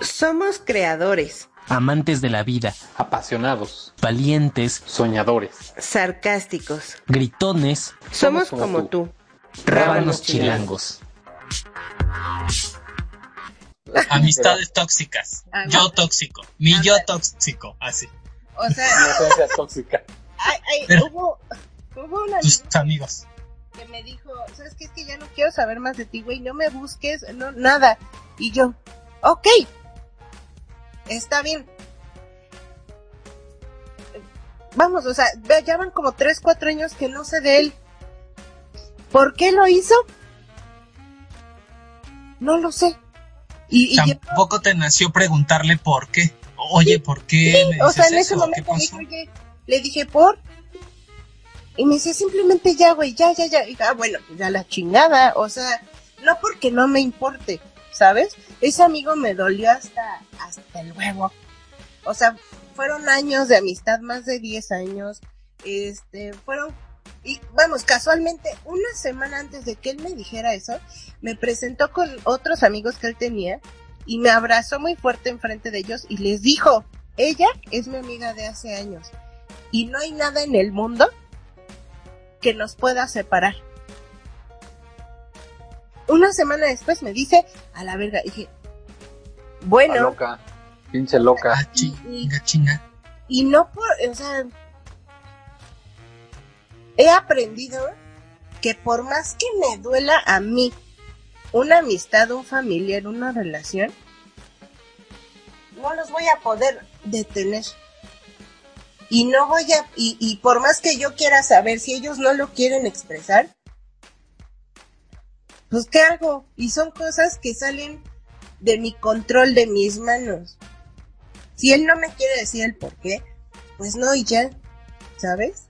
Somos creadores, amantes de la vida, apasionados, valientes, soñadores, sarcásticos. gritones, Somos como como tú. tú. rábanos chilangos. Amistades tóxicas. Yo tóxico. Mi yo tóxico. Así. O sea, inocencia tóxica. ay, ay, Pero- hubo, hubo una Tus amigos. que me dijo, ¿sabes qué? Es que ya no quiero saber más de ti, güey, no me busques, no, nada. Y yo, ok, está bien. Vamos, o sea, ya van como 3, 4 años que no sé de él. ¿Por qué lo hizo? No lo sé. Y, y yo- Tampoco te nació preguntarle por qué. Oye, ¿por qué me o sea, en ese momento dije, pasó? oye, le dije, ¿por? Y me dice, simplemente ya, güey, ya, ya, ya. Y ah, bueno, pues ya la chingada. O sea, no porque no me importe, ¿sabes? Ese amigo me dolió hasta, hasta el huevo. O sea, fueron años de amistad, más de 10 años. Este, fueron, y vamos, casualmente, una semana antes de que él me dijera eso, me presentó con otros amigos que él tenía y me abrazó muy fuerte enfrente de ellos y les dijo, ella es mi amiga de hace años y no hay nada en el mundo que nos pueda separar. Una semana después me dice, a la verga, dije, bueno, loca. Pinche loca. Ah, chinga, chinga. y no por, o sea, he aprendido que por más que me duela a mí una amistad, un familiar, una relación, no los voy a poder detener. Y no voy a, y, y por más que yo quiera saber si ellos no lo quieren expresar, pues ¿qué hago? Y son cosas que salen de mi control, de mis manos. Si él no me quiere decir el por qué, pues no y ya, ¿sabes?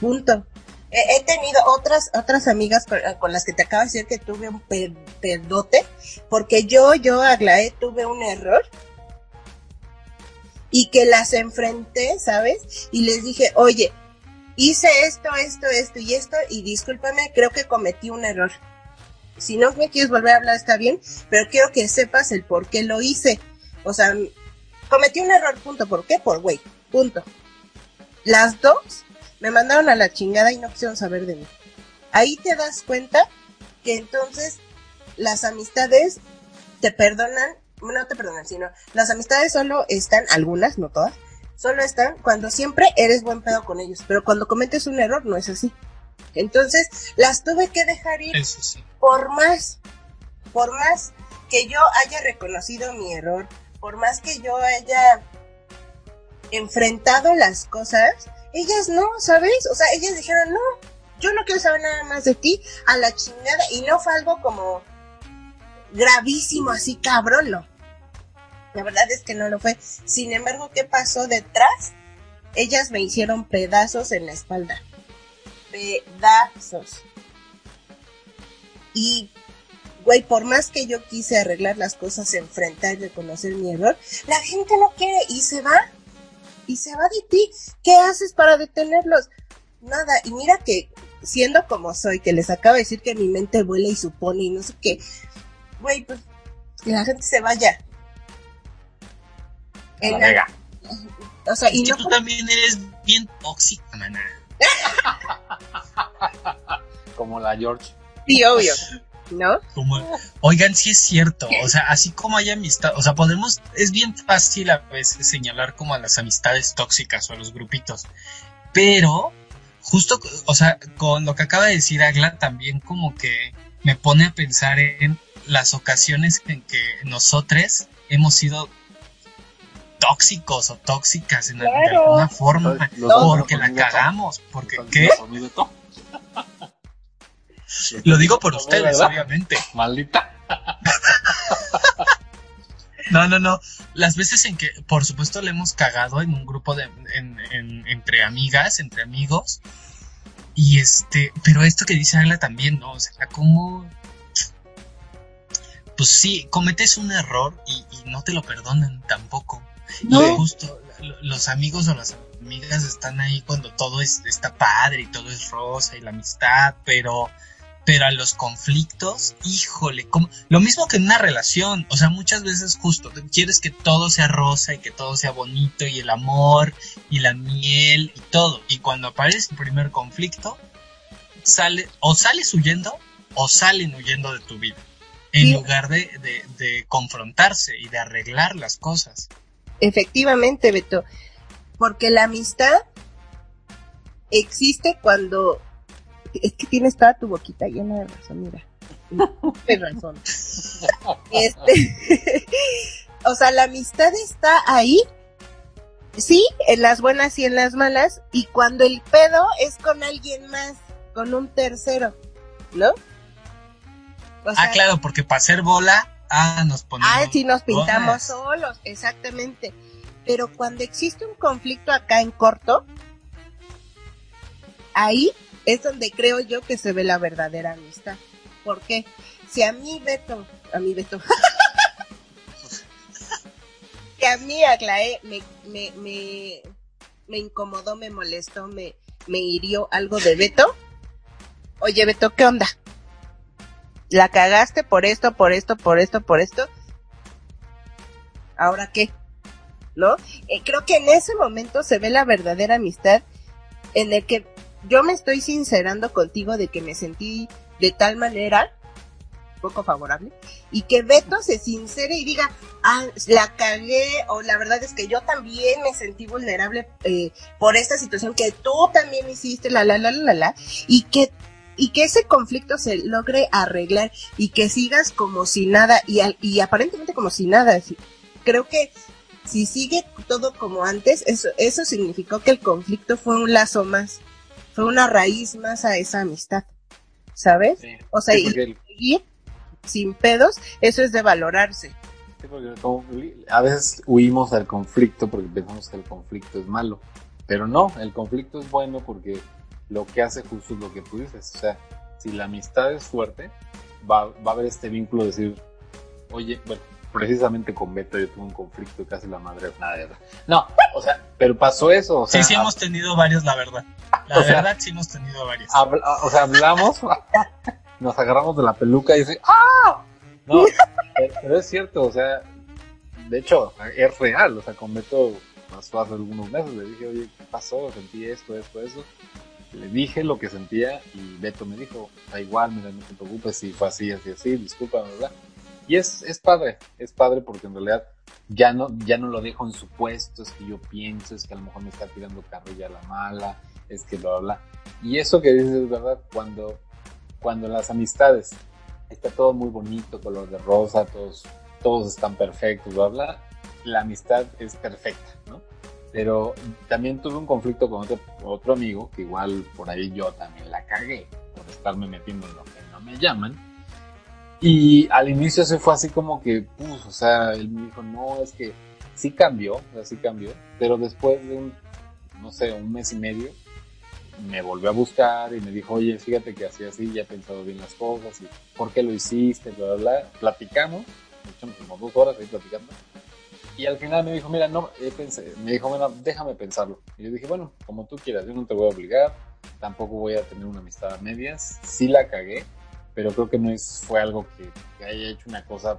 Punto. He, tenido otras otras amigas con, con las que te acabo de decir que tuve un per- perdote, porque yo, yo, Aglaé, tuve un error y que las enfrenté, ¿sabes? Y les dije, oye, hice esto, esto, esto y esto, y discúlpame, creo que cometí un error. Si no me quieres volver a hablar, está bien, pero quiero que sepas el por qué lo hice. O sea, cometí un error, punto. ¿Por qué? Por güey, punto. Las dos me mandaron a la chingada y no quisieron saber de mí. Ahí te das cuenta que entonces las amistades te perdonan, no te perdonan, sino las amistades solo están, algunas, no todas, solo están cuando siempre eres buen pedo con ellos, pero cuando cometes un error no es así. Entonces las tuve que dejar ir Eso sí. por más, por más que yo haya reconocido mi error, por más que yo haya enfrentado las cosas, ellas no, ¿sabes? O sea, ellas dijeron, no, yo no quiero saber nada más de ti, a la chingada, y no fue algo como gravísimo, así cabrón, no. La verdad es que no lo fue. Sin embargo, ¿qué pasó detrás? Ellas me hicieron pedazos en la espalda. Pedazos. Y, güey, por más que yo quise arreglar las cosas, enfrentar y reconocer mi error, la gente no quiere y se va. Y se va de ti. ¿Qué haces para detenerlos? Nada. Y mira que, siendo como soy, que les acabo de decir que mi mente vuela y supone y no sé qué, güey, pues que la gente se vaya. La o sea, y que no tú por- también eres bien tóxica, maná. Como la George. sí, obvio, ¿no? Como, oigan, sí es cierto, o sea, así como hay amistad, o sea, podemos, es bien fácil a veces señalar como a las amistades tóxicas o a los grupitos, pero justo, o sea, con lo que acaba de decir Agla, también como que me pone a pensar en las ocasiones en que nosotros hemos sido tóxicos o tóxicas en, de alguna forma, porque la cagamos, porque, ¿qué? Lo digo por ¿verdad? ustedes, obviamente. Maldita. No, no, no. Las veces en que, por supuesto, le hemos cagado en un grupo de, en- en- entre amigas, entre amigos. Y este, pero esto que dice Agla también, ¿no? O sea, como, pues sí, cometes un error y, y no te lo perdonan tampoco. No. Y justo lo- los amigos o las amigas están ahí cuando todo es, está padre y todo es rosa y la amistad, pero pero a los conflictos, híjole, como, lo mismo que en una relación, o sea, muchas veces justo quieres que todo sea rosa y que todo sea bonito y el amor y la miel y todo, y cuando aparece el primer conflicto, sale, o sales huyendo o salen huyendo de tu vida, en Sí. lugar de, de, de confrontarse y de arreglar las cosas. Efectivamente, Beto. Porque la amistad existe cuando. Es que tienes toda tu boquita llena de razón, mira. Tienes razón. Este. o sea, la amistad está ahí. Sí, en las buenas y en las malas. Y cuando el pedo es con alguien más, con un tercero, ¿no? O ah, claro, porque para hacer bola, ah, nos ponemos. Ah, sí, nos pintamos solos, exactamente. Pero cuando existe un conflicto acá en corto, ahí es donde creo yo que se ve la verdadera amistad. ¿Por qué? Si a mí Beto, a mí Beto, que a mí Aglaé me, me, me, me incomodó, me molestó, me, me hirió algo de Beto, oye Beto, ¿qué onda? La cagaste por esto, por esto, por esto, por esto. ¿Ahora qué? ¿No? Eh, creo que en ese momento se ve la verdadera amistad en el que yo me estoy sincerando contigo de que me sentí de tal manera poco favorable y que Beto se sincere y diga, ah, la cagué o la verdad es que yo también me sentí vulnerable eh, por esta situación que tú también hiciste, la, la, la, la, la, la, y que y que ese conflicto se logre arreglar y que sigas como si nada y, al- y aparentemente como si nada. Creo que si sigue todo como antes, eso, eso significó que el conflicto fue un lazo más, fue una raíz más a esa amistad, ¿sabes? Sí. O sea, Sí, y seguir sin pedos, eso es de valorarse. Sí, porque a veces huimos del conflicto porque pensamos que el conflicto es malo. Pero no, el conflicto es bueno porque lo que hace justo es lo que tú dices. O sea, si la amistad es fuerte, va, va a haber este vínculo de decir, oye, bueno, precisamente con Beto yo tuve un conflicto y casi la madre nada de No, o sea, pero pasó eso. O sea, sí, sí hemos tenido varios, la verdad. La sea, verdad, sí hemos tenido varios. o sea, hablamos, nos agarramos de la peluca y dice, ¡ah! No, pero, pero es cierto, o sea, de hecho, es real, o sea, con Beto pasó hace algunos meses, le dije, oye, ¿qué pasó? Sentí esto, esto, eso. Le dije lo que sentía y Beto me dijo, da igual, mira, no te preocupes, si fue así, así, así, disculpa, ¿verdad? Y es, es padre, es padre porque en realidad ya no, ya no lo dejo en supuesto, es que yo pienso, es que a lo mejor me está tirando carrilla a la mala, es que bla, bla, bla. Y eso que dices es verdad, cuando, cuando las amistades está todo muy bonito, color de rosa, todos, todos están perfectos, bla, bla, la amistad es perfecta, ¿no? Pero también tuve un conflicto con otro, otro amigo, que igual por ahí yo también la cagué, por estarme metiendo en lo que no me llaman. Y al inicio se fue así como que, pues, o sea, él me dijo, no, es que sí cambió, o sea, sí cambió, pero después de un, no sé, un mes y medio, me volvió a buscar y me dijo, oye, fíjate que así, así, ya he pensado bien las cosas y por qué lo hiciste, bla, bla, bla. Platicamos, me echamos como dos horas ahí platicando. Y al final me dijo, mira, no, eh, pensé, me dijo, bueno, déjame pensarlo. Y yo dije, bueno, como tú quieras, yo no te voy a obligar, tampoco voy a tener una amistad a medias. Sí la cagué, pero creo que no es, fue algo que, que haya hecho una cosa,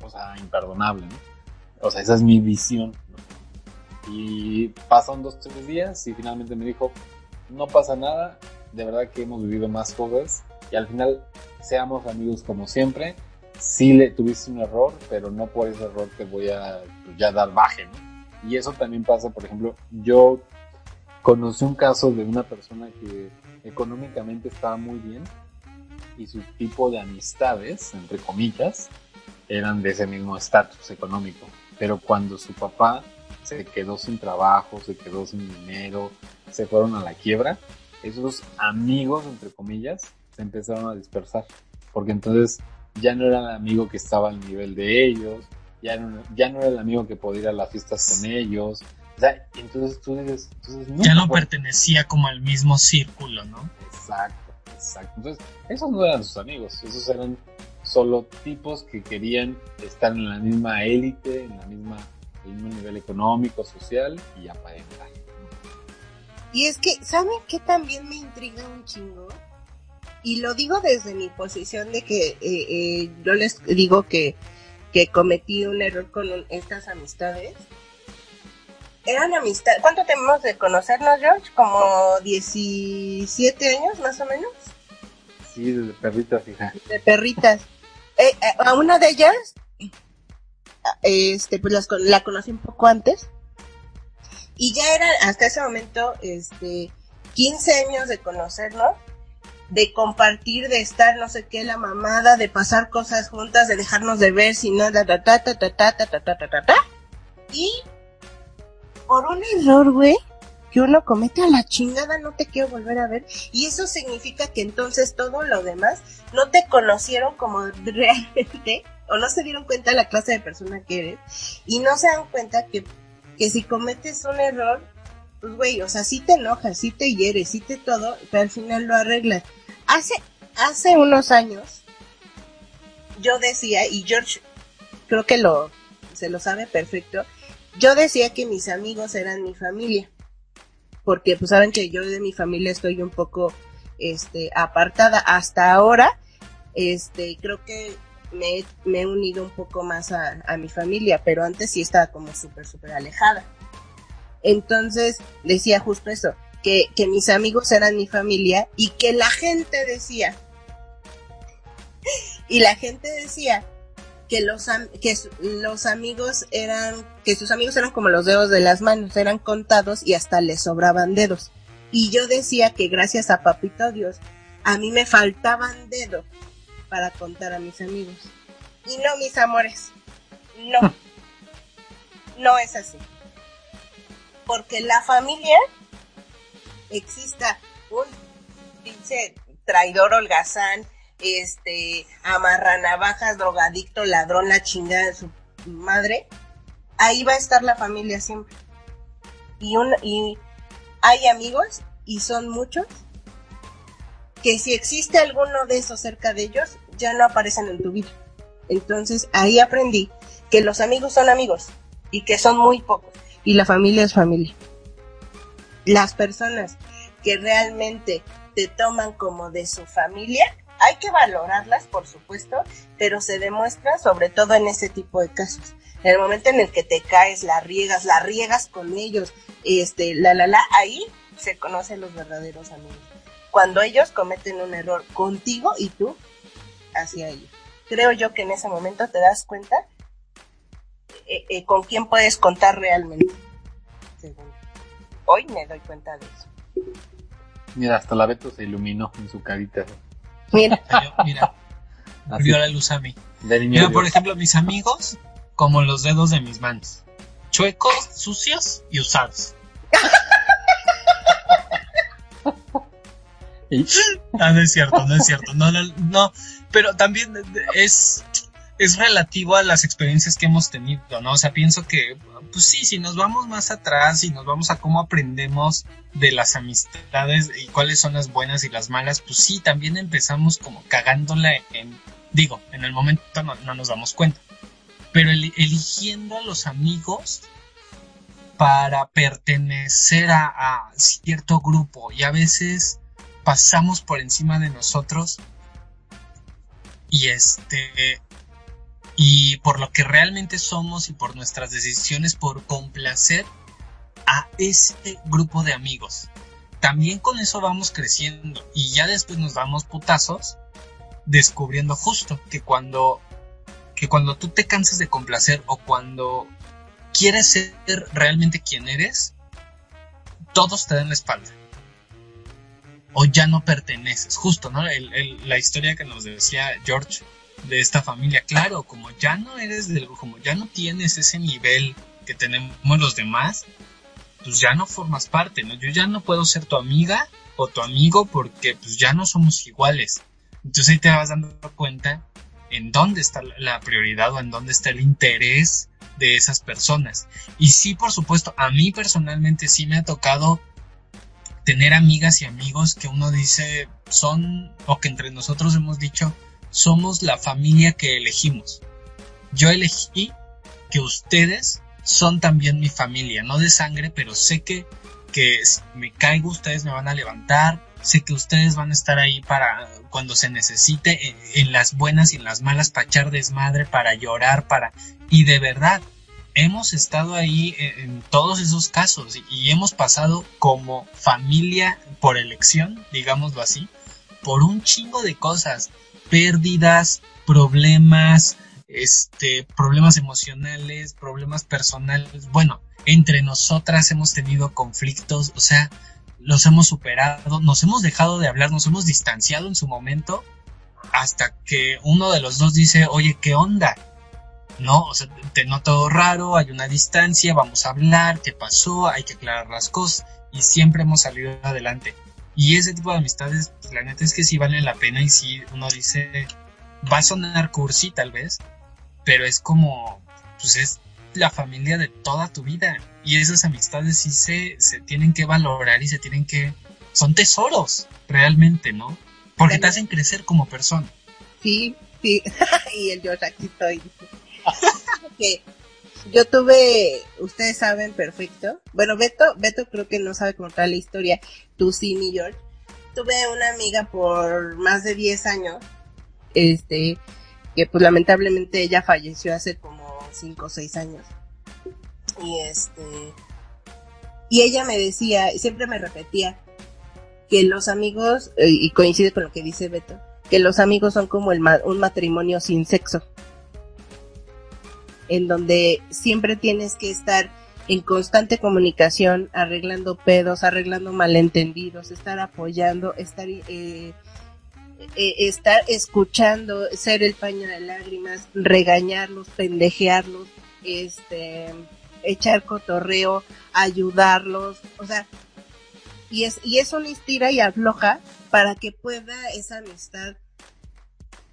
cosa imperdonable, ¿no? O sea, esa es mi visión, ¿no? Y pasan dos, tres días y finalmente me dijo, no pasa nada, de verdad que hemos vivido más cosas y al final seamos amigos como siempre. Sí le tuviste un error, pero no por ese error te voy a pues, ya dar baje, ¿no? Y eso también pasa, por ejemplo, yo conocí un caso de una persona que económicamente estaba muy bien y su tipo de amistades, entre comillas, eran de ese mismo estatus económico. Pero cuando su papá se quedó sin trabajo, se quedó sin dinero, se fueron a la quiebra, esos amigos, entre comillas, se empezaron a dispersar. Porque entonces ya no era el amigo que estaba al nivel de ellos, ya no, ya no era el amigo que podía ir a las fiestas con ellos. O sea, entonces tú dices, entonces ya no fue- pertenecía como al mismo círculo, ¿no? Exacto, exacto. Entonces, esos no eran sus amigos, esos eran solo tipos que querían estar en la misma élite, en la misma, el mismo nivel económico, social y aparentar. Y es que, ¿saben qué también me intriga un chingo? Y lo digo desde mi posición de que eh, eh, yo les digo que, que cometí un error con un- estas amistades. Eran amistades. ¿Cuánto tenemos de conocernos, George? Como 17 años, más o menos, Sí, de perritas, hija. de perritas. Eh, eh, a una de ellas, este, pues las la conocí un poco antes. Y ya eran, hasta ese momento, este, 15 años de conocernos, de compartir, de estar no sé qué, la mamada, de pasar cosas juntas, de dejarnos de ver, si no, ta ta ta ta ta ta ta ta ta ta ta ta. Y por un error, güey, que uno comete a la chingada, no te quiero volver a ver. Y eso significa que entonces todo lo demás no te conocieron como realmente, o no se dieron cuenta de la clase de persona que eres, y no se dan cuenta que, que si cometes un error, pues güey, o sea, sí te enojas, sí te hieres, sí te todo, pero al final lo arreglas. Hace, hace unos años, yo decía, y George creo que lo, se lo sabe perfecto, yo decía que mis amigos eran mi familia. Porque pues saben que yo de mi familia estoy un poco este apartada hasta ahora. Este, creo que me, me he unido un poco más a, a mi familia, pero antes sí estaba como súper, súper alejada. Entonces decía justo eso, que, que mis amigos eran mi familia y que la gente decía, y la gente decía que los, que los amigos eran, que sus amigos eran como los dedos de las manos, eran contados y hasta les sobraban dedos. Y yo decía que gracias a Papito Dios, a mí me faltaban dedos para contar a mis amigos. Y no, mis amores, no, no es así. Porque la familia exista un pinche traidor holgazán, este, amarranavajas, drogadicto, ladrón, la chingada de su madre, ahí va a estar la familia siempre. Y, un, y hay amigos, y son muchos, que si existe alguno de esos cerca de ellos, ya no aparecen en tu vida. Entonces ahí aprendí que los amigos son amigos y que son muy pocos y la familia es familia. Las personas que realmente te toman como de su familia, hay que valorarlas, por supuesto, pero se demuestra sobre todo en ese tipo de casos. En el momento en el que te caes, la riegas, la riegas con ellos, este, la, la, la, ahí se conocen los verdaderos amigos. Cuando ellos cometen un error contigo y tú hacia ellos. Creo yo que en ese momento te das cuenta eh, eh, con quién puedes contar realmente. Hoy me doy cuenta de eso. Mira, hasta la Beto se iluminó en su carita. Mira, Yo, mira, vio la luz a mí. Dios. por ejemplo, mis amigos, como los dedos de mis manos. Chuecos, sucios y usados. Y- No, no es cierto, no es cierto. No, no, no. Pero también es, es relativo a las experiencias que hemos tenido, ¿no? O sea, pienso que, pues sí, si nos vamos más atrás y nos vamos a cómo aprendemos de las amistades y cuáles son las buenas y las malas, pues sí, también empezamos como cagándola en, digo, en el momento no, no nos damos cuenta. Pero eli- eligiendo a los amigos para pertenecer a, a cierto grupo y a veces pasamos por encima de nosotros y este y por lo que realmente somos y por nuestras decisiones por complacer a ese grupo de amigos. También con eso vamos creciendo y ya después nos damos putazos descubriendo justo que cuando que cuando tú te cansas de complacer o cuando quieres ser realmente quien eres, todos te dan la espalda o ya no perteneces, justo, ¿no? La historia que nos decía George de esta familia, claro, como ya no eres del, como ya no tienes ese nivel que tenemos los demás, pues ya no formas parte, ¿no? Yo ya no puedo ser tu amiga o tu amigo porque pues ya no somos iguales. Entonces ahí te vas dando cuenta en dónde está la- la prioridad o en dónde está el interés de esas personas. Y sí, por supuesto, a mí personalmente sí me ha tocado tener amigas y amigos que uno dice son, o que entre nosotros hemos dicho, somos la familia que elegimos. Yo elegí que ustedes son también mi familia, no de sangre, pero sé que, que si me caigo ustedes me van a levantar, sé que ustedes van a estar ahí para cuando se necesite, en, las buenas y en las malas, para echar desmadre, para llorar, para... Y de verdad, hemos estado ahí en, todos esos casos y hemos pasado como familia por elección, digámoslo así, por un chingo de cosas, pérdidas, problemas, este, problemas emocionales, problemas personales. Bueno, entre nosotras hemos tenido conflictos, o sea, los hemos superado, nos hemos dejado de hablar, nos hemos distanciado en su momento, hasta que uno de los dos dice, oye, ¿qué onda? No, o sea, te noto raro, hay una distancia, vamos a hablar, ¿qué pasó? Hay que aclarar las cosas, y siempre hemos salido adelante. Y ese tipo de amistades, pues, la neta es que sí valen la pena y sí uno dice, va a sonar cursi tal vez, pero es como, pues es la familia de toda tu vida. Y esas amistades sí se, se tienen que valorar y se tienen que, son tesoros, realmente, ¿no? Porque te hacen crecer como persona. Sí, sí. y el George aquí estoy. que yo tuve, ustedes saben perfecto. Bueno, Beto, Beto creo que no sabe contar la historia. Tú sí, mi George. Tuve una amiga por más de 10 años. Este, que pues lamentablemente ella falleció hace como 5 o 6 años. Y este, y ella me decía, siempre me repetía, que los amigos, eh, y coincide con lo que dice Beto, que los amigos son como el ma un matrimonio sin sexo. En donde siempre tienes que estar en constante comunicación, arreglando pedos, arreglando malentendidos, estar apoyando, estar, eh, eh, estar escuchando, ser el paño de lágrimas, regañarlos, pendejearlos, este, echar cotorreo, ayudarlos, o sea, y es, y eso le estira y afloja para que pueda esa amistad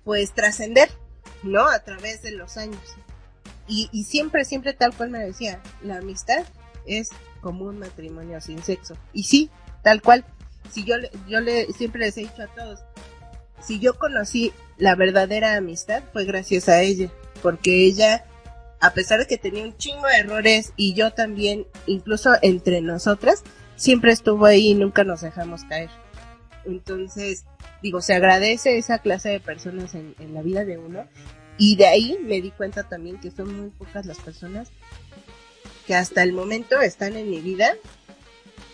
pues trascender, ¿no? A través de los años. Y, y siempre, siempre tal cual me decía, la amistad es como un matrimonio sin sexo. Y sí, tal cual. Si yo, yo le, siempre les he dicho a todos, si yo conocí la verdadera amistad fue gracias a ella, porque ella, a pesar de que tenía un chingo de errores y yo también, incluso entre nosotras, siempre estuvo ahí y nunca nos dejamos caer. Entonces, digo, se agradece esa clase de personas en, en la vida de uno y de ahí me di cuenta también que son muy pocas las personas que hasta el momento están en mi vida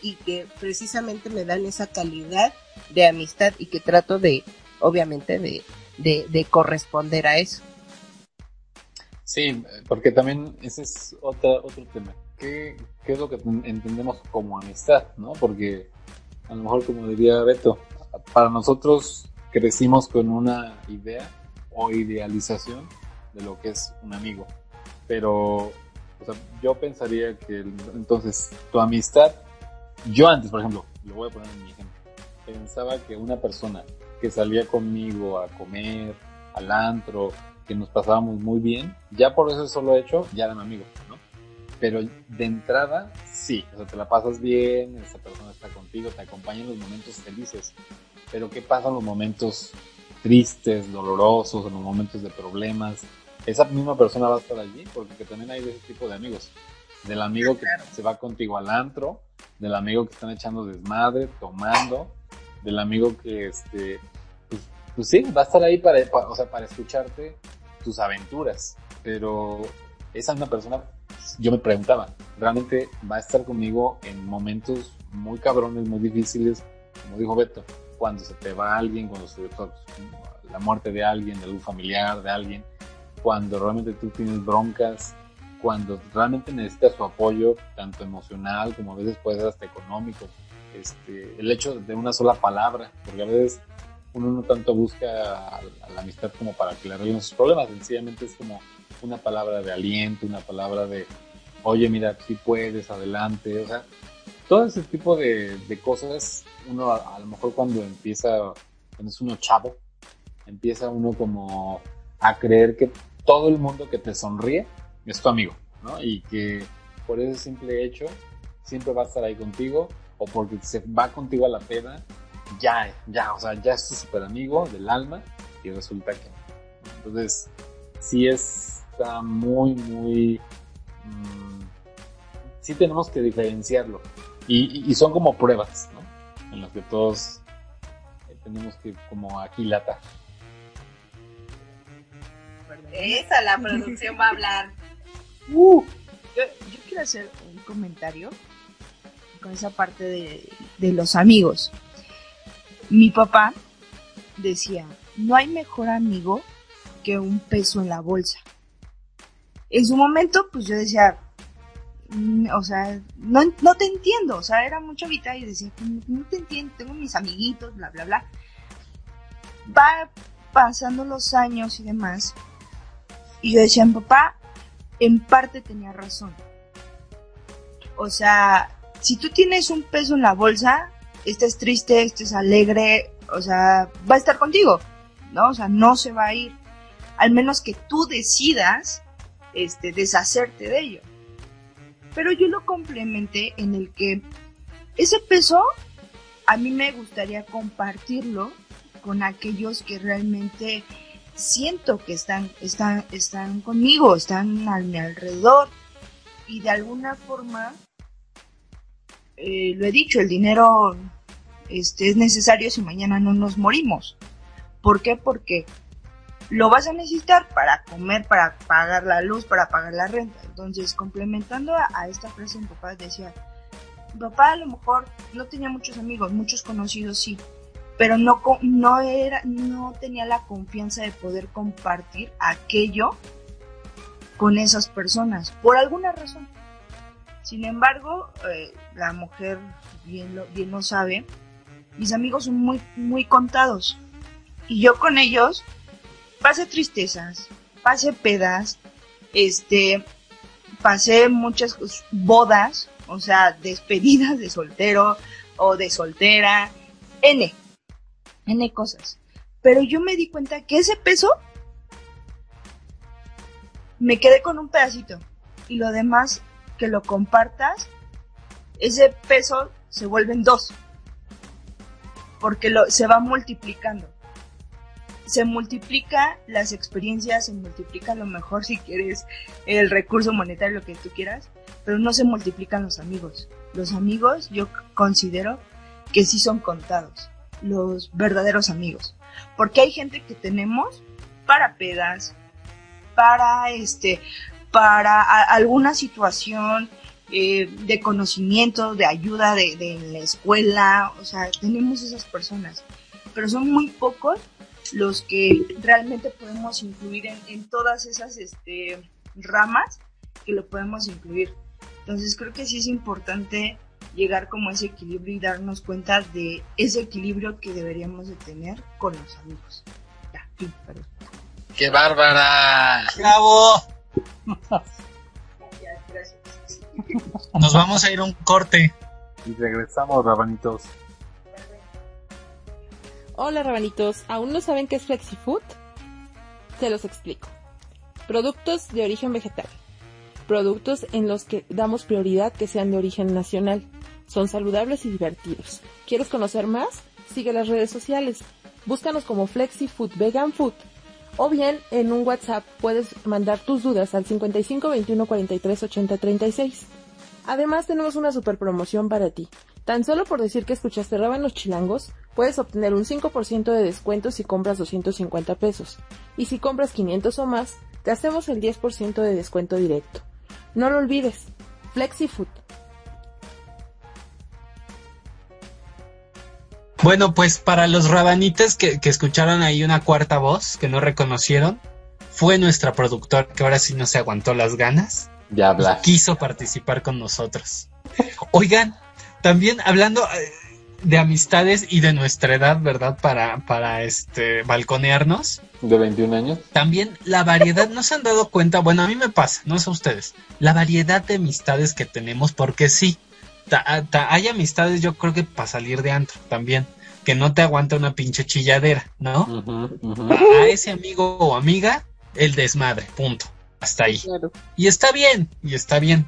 y que precisamente me dan esa calidad de amistad y que trato de, obviamente, de, de, de corresponder a eso. Sí, porque también ese es otra, otro tema. ¿Qué, ¿Qué es lo que entendemos como amistad? ¿no? Porque a lo mejor, como diría Beto, para nosotros crecimos con una idea idealización de lo que es un amigo. Pero yo pensaría que entonces tu amistad, yo antes, por ejemplo, lo voy a poner en mi ejemplo, pensaba que una persona que salía conmigo a comer, al antro, que nos pasábamos muy bien, ya por eso solo hecho, ya era mi amigo, ¿no? Pero de entrada, sí, o sea, te la pasas bien, esa persona está contigo, te acompaña en los momentos felices. Pero ¿qué pasa en los momentos tristes, dolorosos, en los momentos de problemas? Esa misma persona va a estar allí, porque también hay de ese tipo de amigos. Del amigo que se va contigo al antro, del amigo que están echando desmadre, tomando, del amigo que, este, pues, pues sí, va a estar ahí para, para, o sea, para escucharte tus aventuras. Pero esa misma persona, yo me preguntaba, ¿realmente va a estar conmigo en momentos muy cabrones, muy difíciles, como dijo Beto, cuando se te va alguien, cuando se te la muerte de alguien, de algún familiar, de alguien, cuando realmente tú tienes broncas, cuando realmente necesitas su apoyo, tanto emocional como a veces puede ser hasta económico. Este, el hecho de una sola palabra, porque a veces uno no tanto busca a, a la amistad como para que le arreglen sus problemas, sencillamente es como una palabra de aliento, una palabra de, oye, mira, si puedes, adelante, o sea, todo ese tipo de, de cosas, uno a, lo mejor cuando empieza, cuando es uno chavo, empieza uno como a creer que todo el mundo que te sonríe es tu amigo, ¿no? Y que por ese simple hecho siempre va a estar ahí contigo o porque se va contigo a la peda, ya, ya, o sea, ya es tu super amigo del alma y resulta que Entonces, sí está muy, muy... Mmm, sí tenemos que diferenciarlo. Y, son como pruebas, ¿no? En las que todos tenemos que como aquilata. Esa la producción va a hablar. Uh, yo, yo quiero hacer un comentario con esa parte de, de los amigos. Mi papá decía, no hay mejor amigo que un peso en la bolsa. En su momento, pues yo decía, o sea, no, no te entiendo, o sea, era mucho chavita y decía, "Mm, no te entiendo, tengo mis amiguitos, bla, bla, bla. Va pasando los años y demás, y yo decía, papá, en parte tenía razón. O sea, si tú tienes un peso en la bolsa, estés triste, estés alegre, o sea, va a estar contigo, ¿no? O sea, no se va a ir. Al menos que tú decidas, este, deshacerte de ello. Pero yo lo complementé en el que ese peso a mí me gustaría compartirlo con aquellos que realmente siento que están, están, están conmigo, están a mi alrededor. Y de alguna forma, eh, lo he dicho, el dinero este, es necesario si mañana no nos morimos. ¿Por qué? Porque lo vas a necesitar para comer, para pagar la luz, para pagar la renta. Entonces, complementando a, esta frase, mi papá decía, papá a lo mejor no tenía muchos amigos, muchos conocidos sí, pero no, no, era, no tenía la confianza de poder compartir aquello con esas personas, por alguna razón. Sin embargo, eh, la mujer bien lo, bien lo sabe, mis amigos son muy, muy contados. Y yo con ellos pasé tristezas, pasé pedas, este, pasé muchas bodas, o sea, despedidas de soltero o de soltera, N, N cosas. Pero yo me di cuenta que ese peso me quedé con un pedacito y lo demás que lo compartas, ese peso se vuelven dos porque lo, se va multiplicando. Se multiplica las experiencias, se multiplica a lo mejor si quieres el recurso monetario, lo que tú quieras, pero no se multiplican los amigos. Los amigos yo considero que sí son contados, los verdaderos amigos. Porque hay gente que tenemos para pedas, para este, para alguna situación eh, de conocimiento, de ayuda de, de la escuela, o sea, tenemos esas personas, pero son muy pocos los que realmente podemos incluir en, en todas esas este, ramas que lo podemos incluir. Entonces creo que sí es importante llegar como a ese equilibrio y darnos cuenta de ese equilibrio que deberíamos de tener con los amigos. Ya. ¡Qué bárbara! ¡Bravo! Ya, gracias. Nos vamos a ir a un corte. Y regresamos, rabanitos. Hola rabanitos, ¿aún no saben qué es FlexiFood? Se los explico. Productos de origen vegetal. Productos en los que damos prioridad que sean de origen nacional. Son saludables y divertidos. ¿Quieres conocer más? Sigue las redes sociales. Búscanos como FlexiFood Vegan Food. O bien en un WhatsApp puedes mandar tus dudas al 55 21 43 80 36. Además tenemos una super promoción para ti. Tan solo por decir que escuchaste Rábanos Chilangos, puedes obtener un 5% de descuento si compras 250 pesos. Y si compras 500 o más, te hacemos el 10% de descuento directo. No lo olvides. FlexiFood. Bueno, pues para los rabanites que, que escucharon ahí una cuarta voz que no reconocieron, fue nuestra productora que ahora sí no se aguantó las ganas Ya y habla. quiso participar con nosotros. Oigan, también hablando eh, de amistades y de nuestra edad, ¿verdad? Para, para este balconearnos. De 21 años. También la variedad, ¿no se han dado cuenta? Bueno, a mí me pasa, no sé ustedes. La variedad de amistades que tenemos, porque sí, ta- ta- hay amistades yo creo que para salir de antro también, que no te aguanta una pinche chilladera, ¿no? A ese amigo o amiga, el desmadre, punto. Hasta ahí. Claro. Y está bien, y está bien.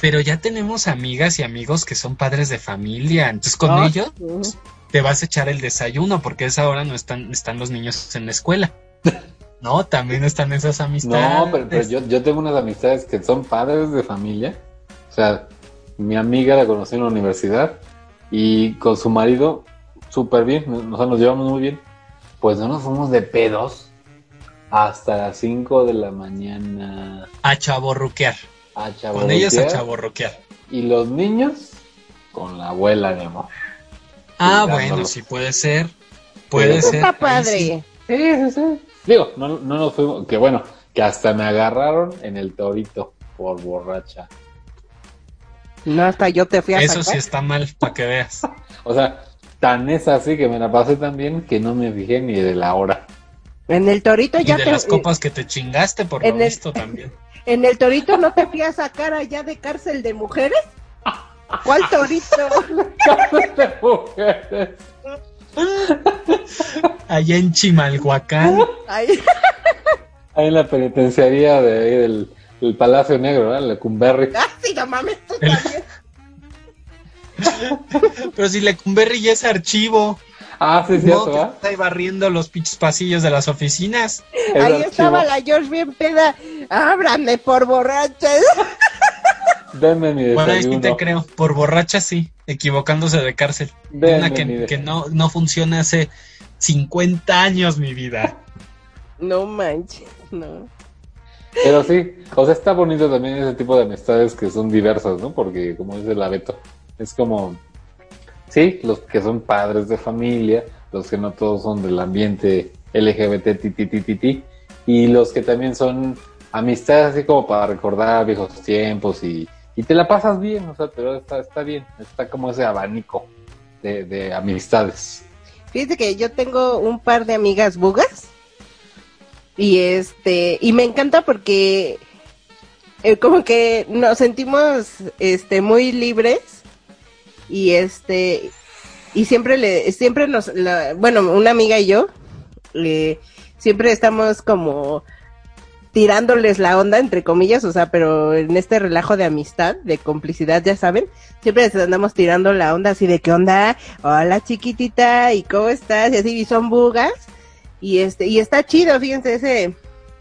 Pero ya tenemos amigas y amigos que son padres de familia, entonces con Ah, ellos te vas a echar el desayuno porque a esa hora no están, están los niños en la escuela. No, también están esas amistades. No, pero, pero yo, yo tengo unas amistades que son padres de familia. O sea, mi amiga la conocí en la universidad y con su marido súper bien, o sea, nos llevamos muy bien. Pues no nos fuimos de pedos hasta las 5 de la mañana A chaborruquear. A Con ellos a chaborruquear. Y los niños con la abuela, mi amor. Ah, bueno, sí puede ser. Puede Pero ser. Está padre. Sí, sí, sí. Digo, no, no nos fuimos, que bueno, que hasta me agarraron en el torito por borracha. No, hasta yo te fui a Eso sí está mal, para que veas. O sea, tan es así que me la pasé tan bien que no me fijé ni de la hora. En el torito Y ya de te... las copas que te chingaste, por lo en el- visto también. En el torito no te fui a sacar allá de cárcel de mujeres. ¿Cuál torito? de mujeres. Allá en Chimalhuacán. Ay, Ahí en la penitenciaría de ahí del, del Palacio Negro, ¿verdad? La Cumberry. ah, sí, no mames, tú también. Pero si Lecumberri ya es archivo. Ah, sí, No, cierto, que ¿verdad? está ahí barriendo los pinches pasillos de las oficinas. Ahí archivo. estaba la George bien peda. Ábrame por borracha. Denme mi Bueno, ahí sí desayuno. te creo. Por borracha sí, equivocándose de cárcel. Denme Una desayuno. que no, no funciona hace 50 años, mi vida. No manches, no. Pero sí, o sea, está bonito también ese tipo de amistades que son diversas, ¿no? Porque, como dice la Beto, es como, sí, los que son padres de familia, los que no todos son del ambiente LGBT, y los que también son amistades así como para recordar viejos tiempos y, y te la pasas bien, o sea, pero está, está bien, está como ese abanico de, de amistades. Fíjate que yo tengo un par de amigas bugas. Y este, y me encanta porque eh, como que nos sentimos este muy libres y este y siempre le siempre nos la- bueno, una amiga y yo eh, siempre estamos como tirándoles la onda entre comillas, o sea, pero en este relajo de amistad, de complicidad, ya saben, siempre les andamos tirando la onda así de qué onda, hola chiquitita, y cómo estás, y así, y son bugas, y este, y está chido, fíjense, ese,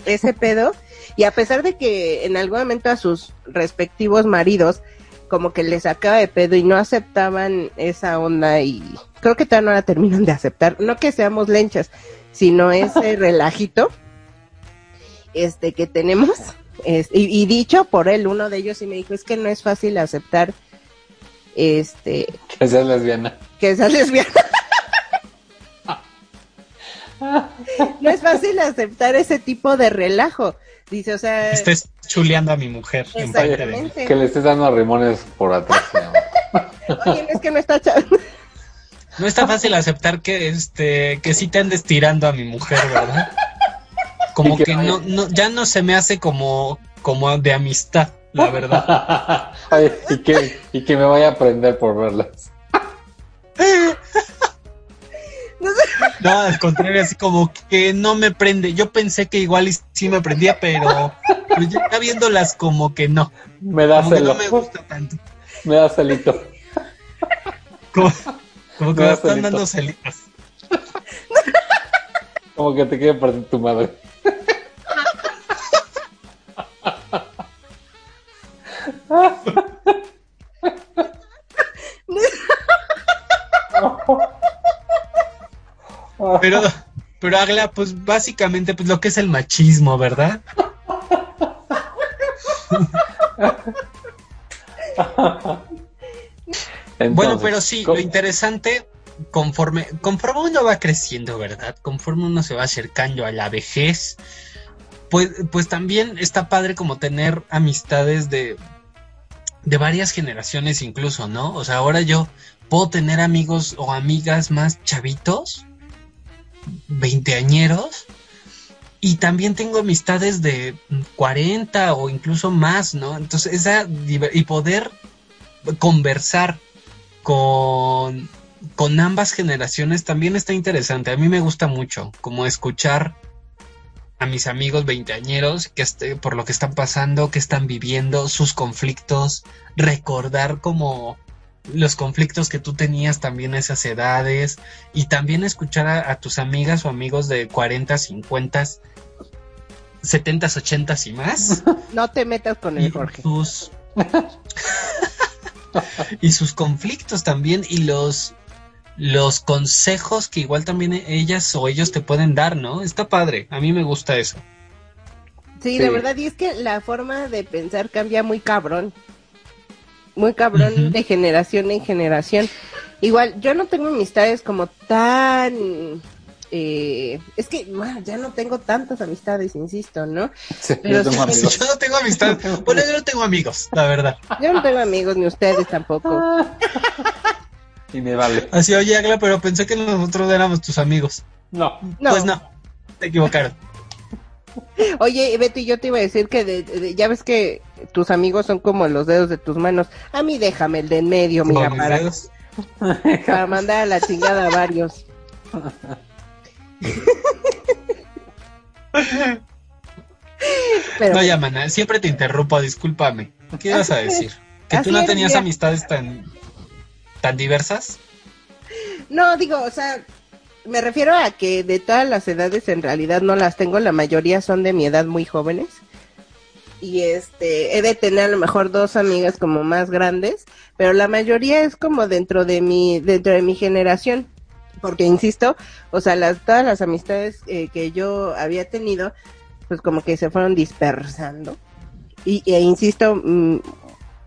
ese pedo, y a pesar de que en algún momento a sus respectivos maridos, como que les sacaba de pedo y no aceptaban esa onda, y creo que todavía no la terminan de aceptar, no que seamos lenchas, sino ese relajito, este, que tenemos, es- y, y dicho por él, uno de ellos sí me dijo, es que no es fácil aceptar, este, Que seas lesbiana. que seas lesbiana. no es fácil aceptar ese tipo de relajo. Dice, o sea, Estés chuleando a mi mujer exactamente. Que le estés dando a rimones por atrás. amor. Oye, es que no está No está fácil aceptar que este que sí te andes tirando a mi mujer, ¿verdad? Como que no, no, ya no se me hace como, como de amistad, la verdad. Y que, y que me vaya a aprender por verlas. No, al contrario, así como que no me prende. Yo pensé que igual sí me prendía, pero, pero ya viéndolas como que no. Me da Como que celo. no me gusta tanto. Me da celito. Como, como que Me están celito. dando celitas. Como que te quiere partir tu madre. Pero, pero Agla, pues básicamente, pues lo que es el machismo, ¿verdad? Entonces, Bueno, pero sí, ¿cómo- lo interesante, conforme, conforme uno va creciendo, ¿verdad? Conforme uno se va acercando a la vejez, pues, pues también está padre como tener amistades de, de varias generaciones incluso, ¿no? O sea, ahora yo puedo tener amigos o amigas más chavitos, veinteañeros, y también tengo amistades de 40 o incluso más, ¿no? Entonces, esa, y poder conversar con, con ambas generaciones también está interesante. A mí me gusta mucho como escuchar a mis amigos veinteañeros que este, por lo que están pasando, que están viviendo, sus conflictos, recordar como los conflictos que tú tenías también a esas edades y también escuchar a, a tus amigas o amigos de 40, 50, 70, 80 y más No te metas con y el Jorge. sus y sus conflictos también y los los consejos que igual también ellas o ellos te pueden dar, ¿no? Está padre, a mí me gusta eso. Sí, Sí. de verdad, y es que la forma de pensar cambia muy cabrón. Muy cabrón de generación en generación. Igual, yo no tengo amistades como tan... eh, es que bueno, ya no tengo tantas amistades, insisto, ¿no? Sí, Pero yo tengo sí- amigos. Yo no tengo amistad. Bueno, yo no tengo amigos, la verdad. Yo no tengo amigos, ni ustedes tampoco. Y me vale. Así, oye, Agla, pero pensé que nosotros éramos tus amigos. No. No. Pues no, te equivocaron. Oye, Betty, yo te iba a decir que de- de- ya ves que tus amigos son como los dedos de tus manos. A mí déjame el de en medio, mira, para, para mandar a la chingada a varios. Pero No, ya, mana, siempre te interrumpo, discúlpame. ¿Qué ibas a decir? ¿Que Así tú no tenías amistades tan, tan diversas? No, digo, o sea, me refiero a que de todas las edades en realidad no las tengo, la mayoría son de mi edad muy jóvenes. Y este, he de tener a lo mejor dos amigas como más grandes, pero la mayoría es como dentro de mi, dentro de mi generación. Porque insisto, o sea, las, todas las amistades eh, que yo había tenido, pues como que se fueron dispersando. Y, e insisto, mm,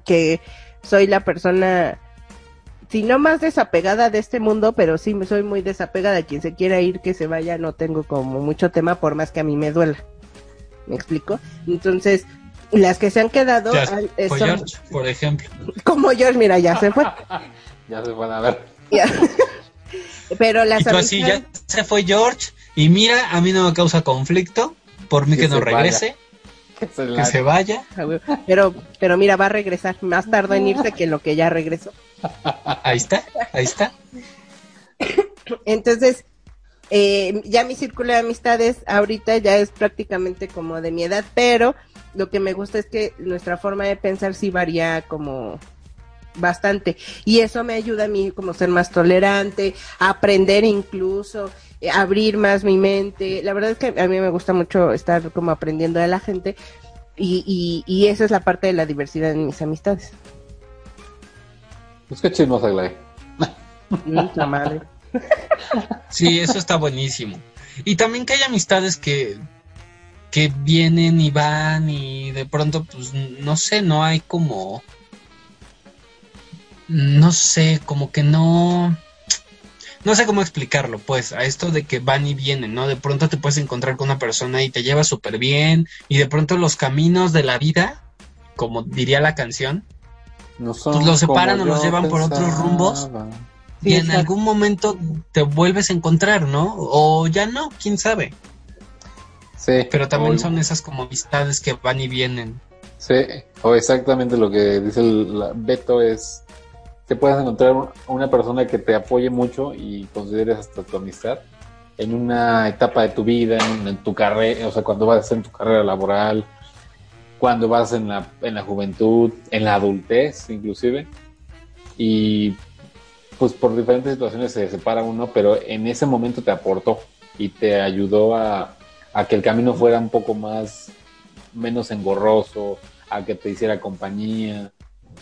que soy la persona si no más desapegada de este mundo, pero sí me soy muy desapegada. Quien se quiera ir, que se vaya, no tengo como mucho tema, por más que a mí me duela. ¿Me explico? Entonces, las que se han quedado Ya, han- eh, fue son George, por ejemplo. como George, mira, ya se fue. Ya se van a ver. Ya. pero las Y tú así, ya se fue George. Y mira, a mí no me causa conflicto. Por mí Que que, no vaya. regrese, Que se que se vaya. pero, pero mira, va a regresar. Más tarde en irse que lo que ya regresó. Ahí está, ahí está. Entonces, eh, ya mi círculo de amistades ahorita ya es prácticamente como de mi edad, pero lo que me gusta es que nuestra forma de pensar sí varía como bastante y eso me ayuda a mí como ser más tolerante, aprender incluso, eh, abrir más mi mente. La verdad es que a mí me gusta mucho estar como aprendiendo de la gente y, y, y esa es la parte de la diversidad en mis amistades. Pues qué chismosa, Glay. Madre. Sí, eso está buenísimo. Y también que hay amistades que, que vienen y van y de pronto, pues, no sé, no hay como... No sé, como que no... No sé cómo explicarlo, pues, a esto de que van y vienen, ¿no? De pronto te puedes encontrar con una persona y te lleva súper bien y de pronto los caminos de la vida, como diría la canción, No son Pues los separan o los llevan por otros rumbos. Sí, y en exacto. algún momento te vuelves a encontrar, ¿no? O ya no, quién sabe. Sí. Pero también o- son esas como amistades que van y vienen. Sí, o exactamente lo que dice el la- Beto es que puedes encontrar un- una persona que te apoye mucho y consideres hasta tu amistad en una etapa de tu vida, en, en tu carrera, o sea, cuando vas en tu carrera laboral, cuando vas en la, en la juventud, en la adultez inclusive, y pues por diferentes situaciones se separa uno, pero en ese momento te aportó y te ayudó a, a que el camino fuera un poco más menos engorroso, a que te hiciera compañía,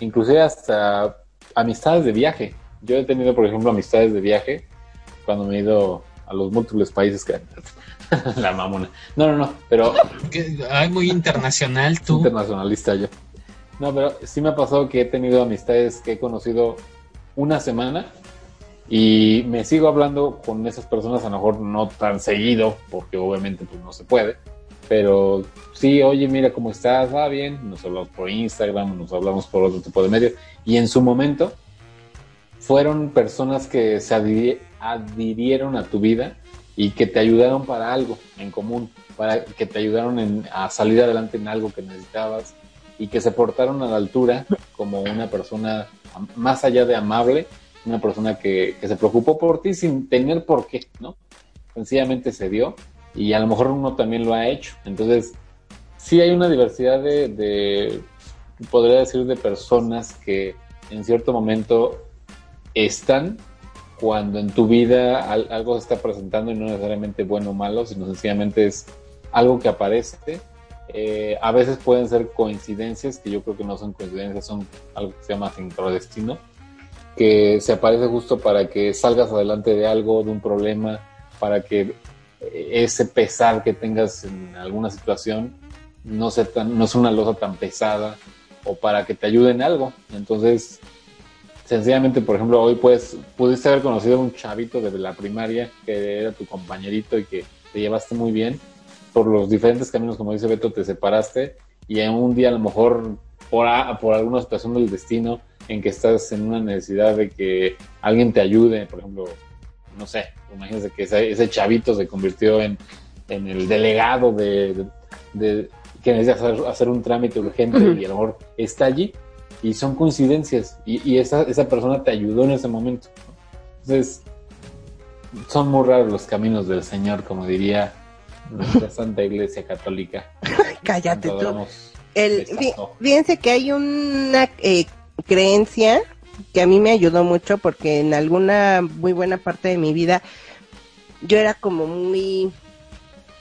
inclusive hasta amistades de viaje. Yo he tenido, por ejemplo, amistades de viaje cuando me he ido a los múltiples países que... La mamona. No, no, no, pero ay, muy internacional tú. internacionalista yo. No, pero sí me ha pasado que he tenido amistades que he conocido una semana y me sigo hablando con esas personas, a lo mejor no tan seguido, porque obviamente pues no se puede, pero sí, oye, mira cómo estás, va bien, nos hablamos por Instagram, nos hablamos por otro tipo de medios, y en su momento fueron personas que se adhi- adhirieron a tu vida y que te ayudaron para algo en común, para que te ayudaron en- a salir adelante en algo que necesitabas y que se portaron a la altura como una persona más allá de amable, una persona que, que se preocupó por ti sin tener por qué, ¿no? Sencillamente se dio y a lo mejor uno también lo ha hecho. Entonces, sí hay una diversidad de, de podría decir, de personas que en cierto momento están cuando en tu vida al- algo se está presentando y no necesariamente bueno o malo, sino sencillamente es algo que aparece. Eh, a veces pueden ser coincidencias, que yo creo que no son coincidencias, son algo que se llama sincrodestino, que se aparece justo para que salgas adelante de algo, de un problema, para que eh, ese pesar que tengas en alguna situación no sea, tan, no sea una losa tan pesada o para que te ayude en algo. Entonces, sencillamente, por ejemplo, hoy puedes, pudiste haber conocido a un chavito desde la primaria que era tu compañerito y que te llevaste muy bien. Por los diferentes caminos, como dice Beto, te separaste y en un día a lo mejor por, a- por alguna situación del destino en que estás en una necesidad de que alguien te ayude, por ejemplo, no sé, imagínate que ese, ese chavito se convirtió en, en el delegado de, de- de- que necesita hacer, hacer un trámite urgente y a lo mejor está allí y son coincidencias y, y esa, esa persona te ayudó en ese momento. Entonces, son muy raros los caminos del Señor, como diría nuestra Santa Iglesia Católica. Cállate tú. El, fíjense que hay una eh, creencia que a mí me ayudó mucho porque en alguna muy buena parte de mi vida yo era como muy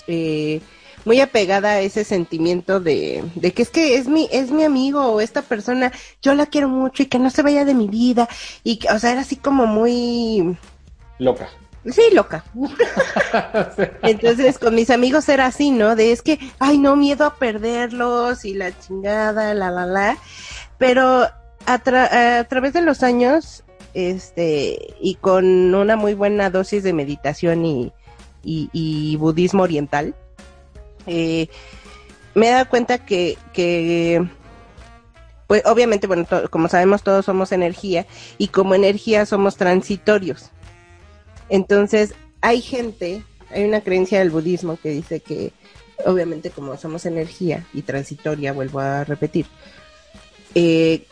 eh, muy apegada a ese sentimiento de, de que es que es mi es mi amigo o esta persona yo la quiero mucho y que no se vaya de mi vida y que, o sea era así como muy Loca. Sí, loca. Entonces con mis amigos era así, ¿no? De es que, ay, no, miedo a perderlos y la chingada, la, la, la. Pero a, tra- a través de los años, este, y con una muy buena dosis de meditación y, y, y budismo oriental, eh, me he dado cuenta que, pues obviamente, bueno, como sabemos todos somos energía y como energía somos transitorios. Entonces, hay gente, hay una creencia del budismo que dice que, obviamente, como somos energía y transitoria, vuelvo a repetir, eh,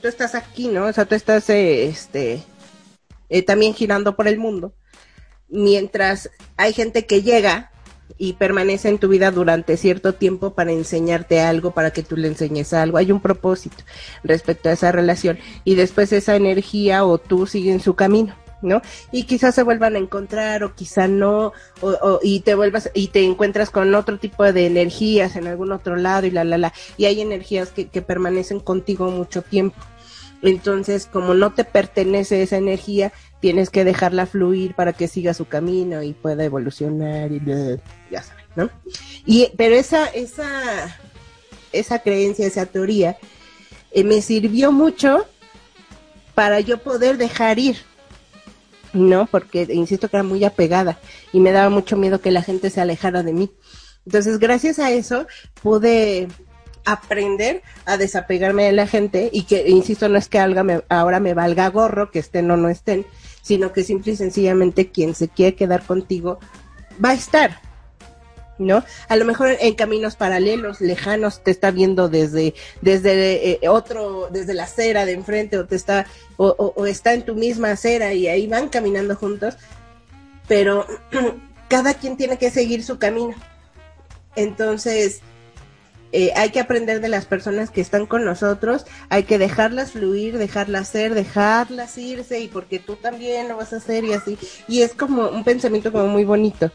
tú estás aquí, ¿no? O sea, tú estás, eh, este, eh, también girando por el mundo, mientras hay gente que llega y permanece en tu vida durante cierto tiempo para enseñarte algo, para que tú le enseñes algo. Hay un propósito respecto a esa relación y después esa energía o tú siguen su camino. ¿no? Y quizás se vuelvan a encontrar o quizá no, o, o- y te vuelvas y te encuentras con otro tipo de energías en algún otro lado y la, la, la, y hay energías que, que permanecen contigo mucho tiempo. Entonces, como no te pertenece esa energía, tienes que dejarla fluir para que siga su camino y pueda evolucionar y ya saben, ¿no? Y, pero esa, esa, esa creencia, esa teoría, eh, me sirvió mucho para yo poder dejar ir, ¿no? Porque, insisto, que era muy apegada y me daba mucho miedo que la gente se alejara de mí. Entonces, gracias a eso, pude aprender a desapegarme de la gente y que, insisto, no es que alga me- ahora me valga gorro, que estén o no estén, sino que simple y sencillamente quien se quiere quedar contigo va a estar, ¿no? A lo mejor en caminos paralelos, lejanos, te está viendo desde, desde eh, otro, desde la acera de enfrente, o te está, o, o- está en tu misma acera y ahí van caminando juntos, pero cada quien tiene que seguir su camino. Entonces, eh, hay que aprender de las personas que están con nosotros, hay que dejarlas fluir, dejarlas ser, dejarlas irse, y porque tú también lo vas a hacer y así. Y es como un pensamiento como muy bonito.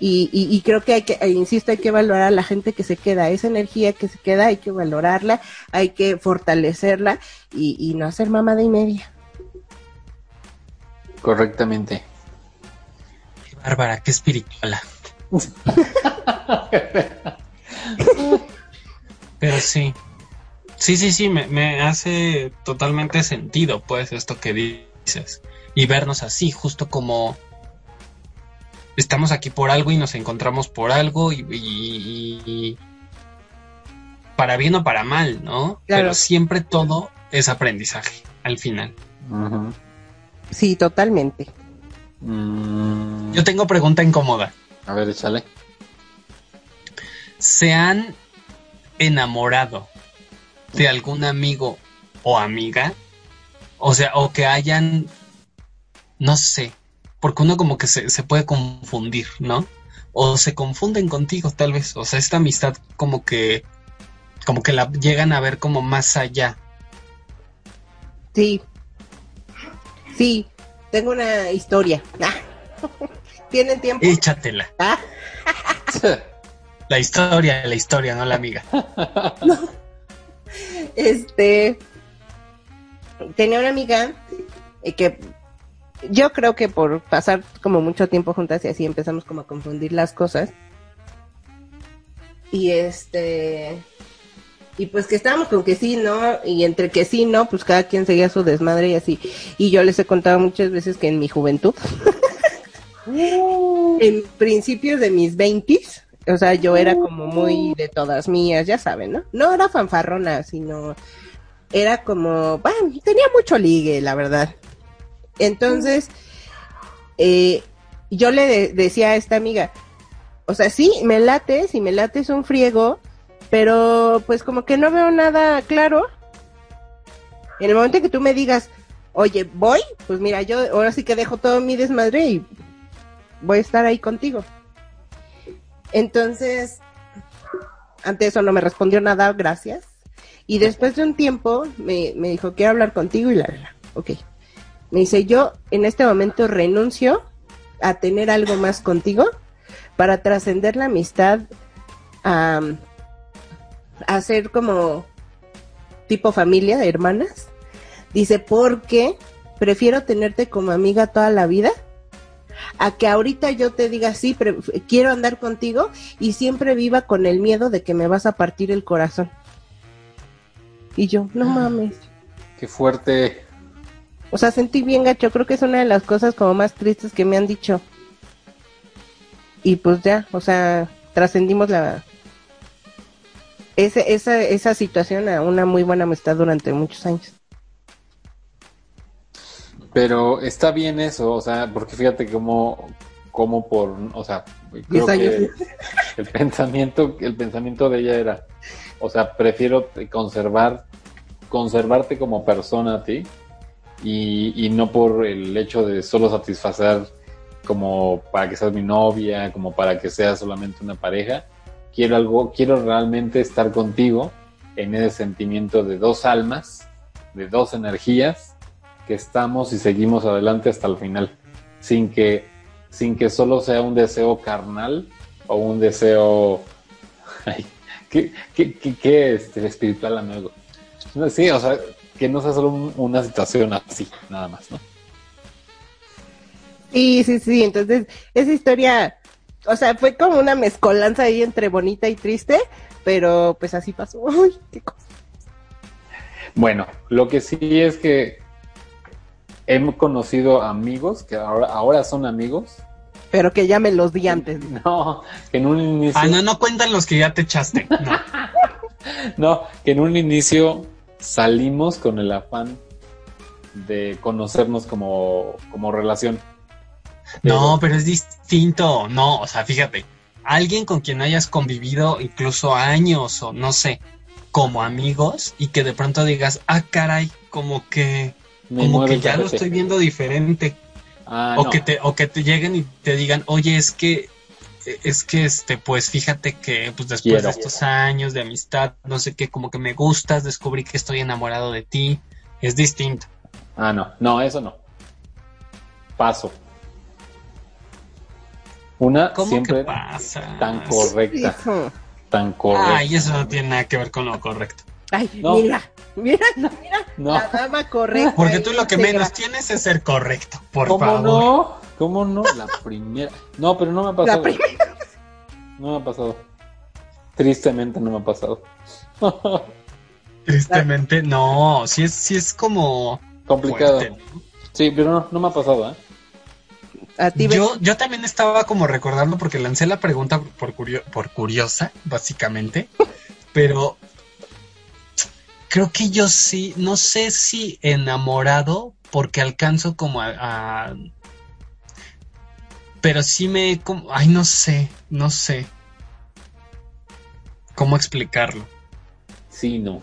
Y, y, y creo que hay que, eh, insisto, hay que valorar a la gente que se queda, esa energía que se queda, hay que valorarla, hay que fortalecerla y, y no hacer mamada y media. Correctamente. Qué bárbara, qué espirituala. Pero sí. Sí, sí, sí, me, me hace totalmente sentido, pues, esto que dices. Y vernos así, justo como estamos aquí por algo y nos encontramos por algo y, y- y- para bien o para mal, ¿no? Claro. Pero siempre todo es aprendizaje al final. Sí, totalmente. Mm, Yo tengo pregunta incómoda. A ver, échale. ¿Se han enamorado de algún amigo o amiga? O sea, o que hayan, no sé, porque uno como que se, se puede confundir, ¿no? O se confunden contigo tal vez. O sea, esta amistad como que, como que la llegan a ver como más allá. Sí. Sí, tengo una historia. ¿Tienen tiempo? Échatela. Ah. La historia, la historia, no la amiga. Este, tenía una amiga eh, que yo creo que por pasar como mucho tiempo juntas y así empezamos como a confundir las cosas. Y este y pues que estábamos con que sí, ¿no? Y entre que sí, ¿no? Pues cada quien seguía su desmadre y así. Y yo les he contado muchas veces que en mi juventud, en principios de mis veintis, o sea, yo era como muy de todas mías, ya saben, ¿no? No era fanfarrona, sino era como, bueno, tenía mucho ligue, la verdad. Entonces, eh, yo le de- decía a esta amiga, o sea, sí, me late, si me late es un friego, pero pues como que no veo nada claro. En el momento que tú me digas, oye, voy, pues mira, yo ahora sí que dejo todo mi desmadre y voy a estar ahí contigo. Entonces, ante eso no me respondió nada, gracias. Y después de un tiempo me, me dijo, quiero hablar contigo y la, la, la. ok. Me dice, yo en este momento renuncio a tener algo más contigo para trascender la amistad a, a ser como tipo familia, hermanas. Dice, porque prefiero tenerte como amiga toda la vida a que ahorita yo te diga, sí, pre- quiero andar contigo y siempre viva con el miedo de que me vas a partir el corazón. Y yo, no mames. Qué fuerte. O sea, sentí bien gacho. Creo que es una de las cosas como más tristes que me han dicho. Y pues ya, o sea, trascendimos la ese, esa, esa situación a una muy buena amistad durante muchos años. Pero está bien eso, o sea, porque fíjate cómo, cómo por, o sea, creo que el pensamiento, el pensamiento de ella era, o sea, prefiero conservar, conservarte como persona a ti y, y no por el hecho de solo satisfacer como para que seas mi novia, como para que seas solamente una pareja. Quiero algo, quiero realmente estar contigo en ese sentimiento de dos almas, de dos energías que estamos y seguimos adelante hasta el final, sin que, sin que solo sea un deseo carnal o un deseo ay, ¿qué, qué, qué, qué, este, espiritual amigo. Sí, o sea, que no sea solo un- una situación así, nada más, ¿no? Sí, sí, sí. Entonces, esa historia, o sea, fue como una mezcolanza ahí entre bonita y triste, pero pues así pasó. Uy, qué cosa. Bueno, lo que sí es que hemos conocido amigos que ahora, ahora son amigos. Pero que ya me los di antes. No, que en un inicio. Ah, no, no cuentan los que ya te echaste. No. No, que en un inicio salimos con el afán de conocernos como, como relación. No, pero es distinto. No, o sea, fíjate, alguien con quien hayas convivido incluso años o no sé, como amigos y que de pronto digas, ah, caray, como que, Me como mueve que ya lo estoy viendo diferente. Ah, o no. que te, o que te lleguen y te digan, oye, es que, es que este, pues fíjate que, pues después Quiero. de estos años de amistad, no sé qué, como que me gustas, descubrí que estoy enamorado de ti. Es distinto. Ah, no, no, eso no. Paso. Una ¿Cómo siempre que pasa? tan correcta, Hijo. tan correcta. Ay, eso no tiene nada que ver con lo correcto. Ay, No. mira, mira, mira, No. la dama correcta. Porque tú lo que íntegra. menos tienes es ser correcto, por ¿Cómo favor. no? ¿Cómo no? La primera. No, pero no me ha pasado. La primera. No me ha pasado. Tristemente no me ha pasado. Tristemente, no, sí es, sí es como Complicado. fuerte, ¿no? Sí, pero no, no me ha pasado, ¿eh? A ti, Yo, yo también estaba como recordando porque lancé la pregunta por, curio- por curiosa, básicamente, pero creo que yo sí, no sé si enamorado porque alcanzo como a... a- pero sí me... como- ay, no sé, no sé. ¿Cómo explicarlo? Sí, no.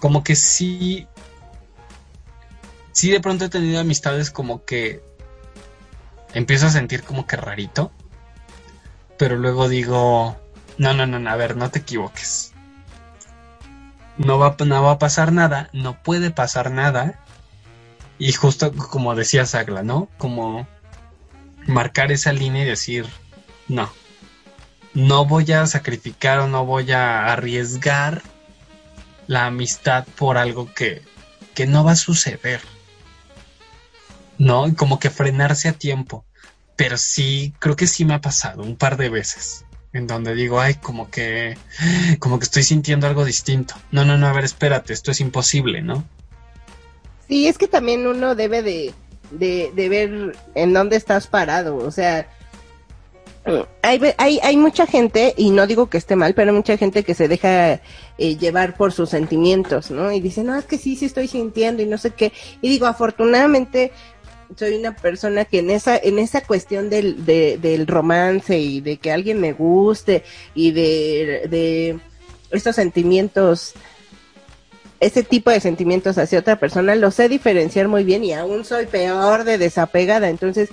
como que sí, sí de pronto he tenido amistades como que empiezo a sentir como que rarito, pero luego digo, no, no, no, no, a ver, no te equivoques. No va, no va a pasar nada, no puede pasar nada. Y justo como decía Sagla, ¿no? Como marcar esa línea y decir, no, no voy a sacrificar o no voy a arriesgar la amistad por algo que, que no va a suceder. ¿No? Como que frenarse a tiempo. Pero sí, creo que sí me ha pasado un par de veces. En donde digo, ay, como que, como que estoy sintiendo algo distinto. No, no, no, a ver, espérate, esto es imposible, ¿no? Sí, es que también uno debe de, de, ver en dónde estás parado. O sea, hay, hay, hay mucha gente, y no digo que esté mal, pero hay mucha gente que se deja eh, llevar por sus sentimientos, ¿no? Y dice, no, es que sí, sí estoy sintiendo y no sé qué. Y digo, afortunadamente soy una persona que en esa, en esa cuestión del, de- del romance y de que alguien me guste y de, de estos sentimientos, ese tipo de sentimientos hacia otra persona, lo sé diferenciar muy bien y aún soy peor de desapegada. Entonces,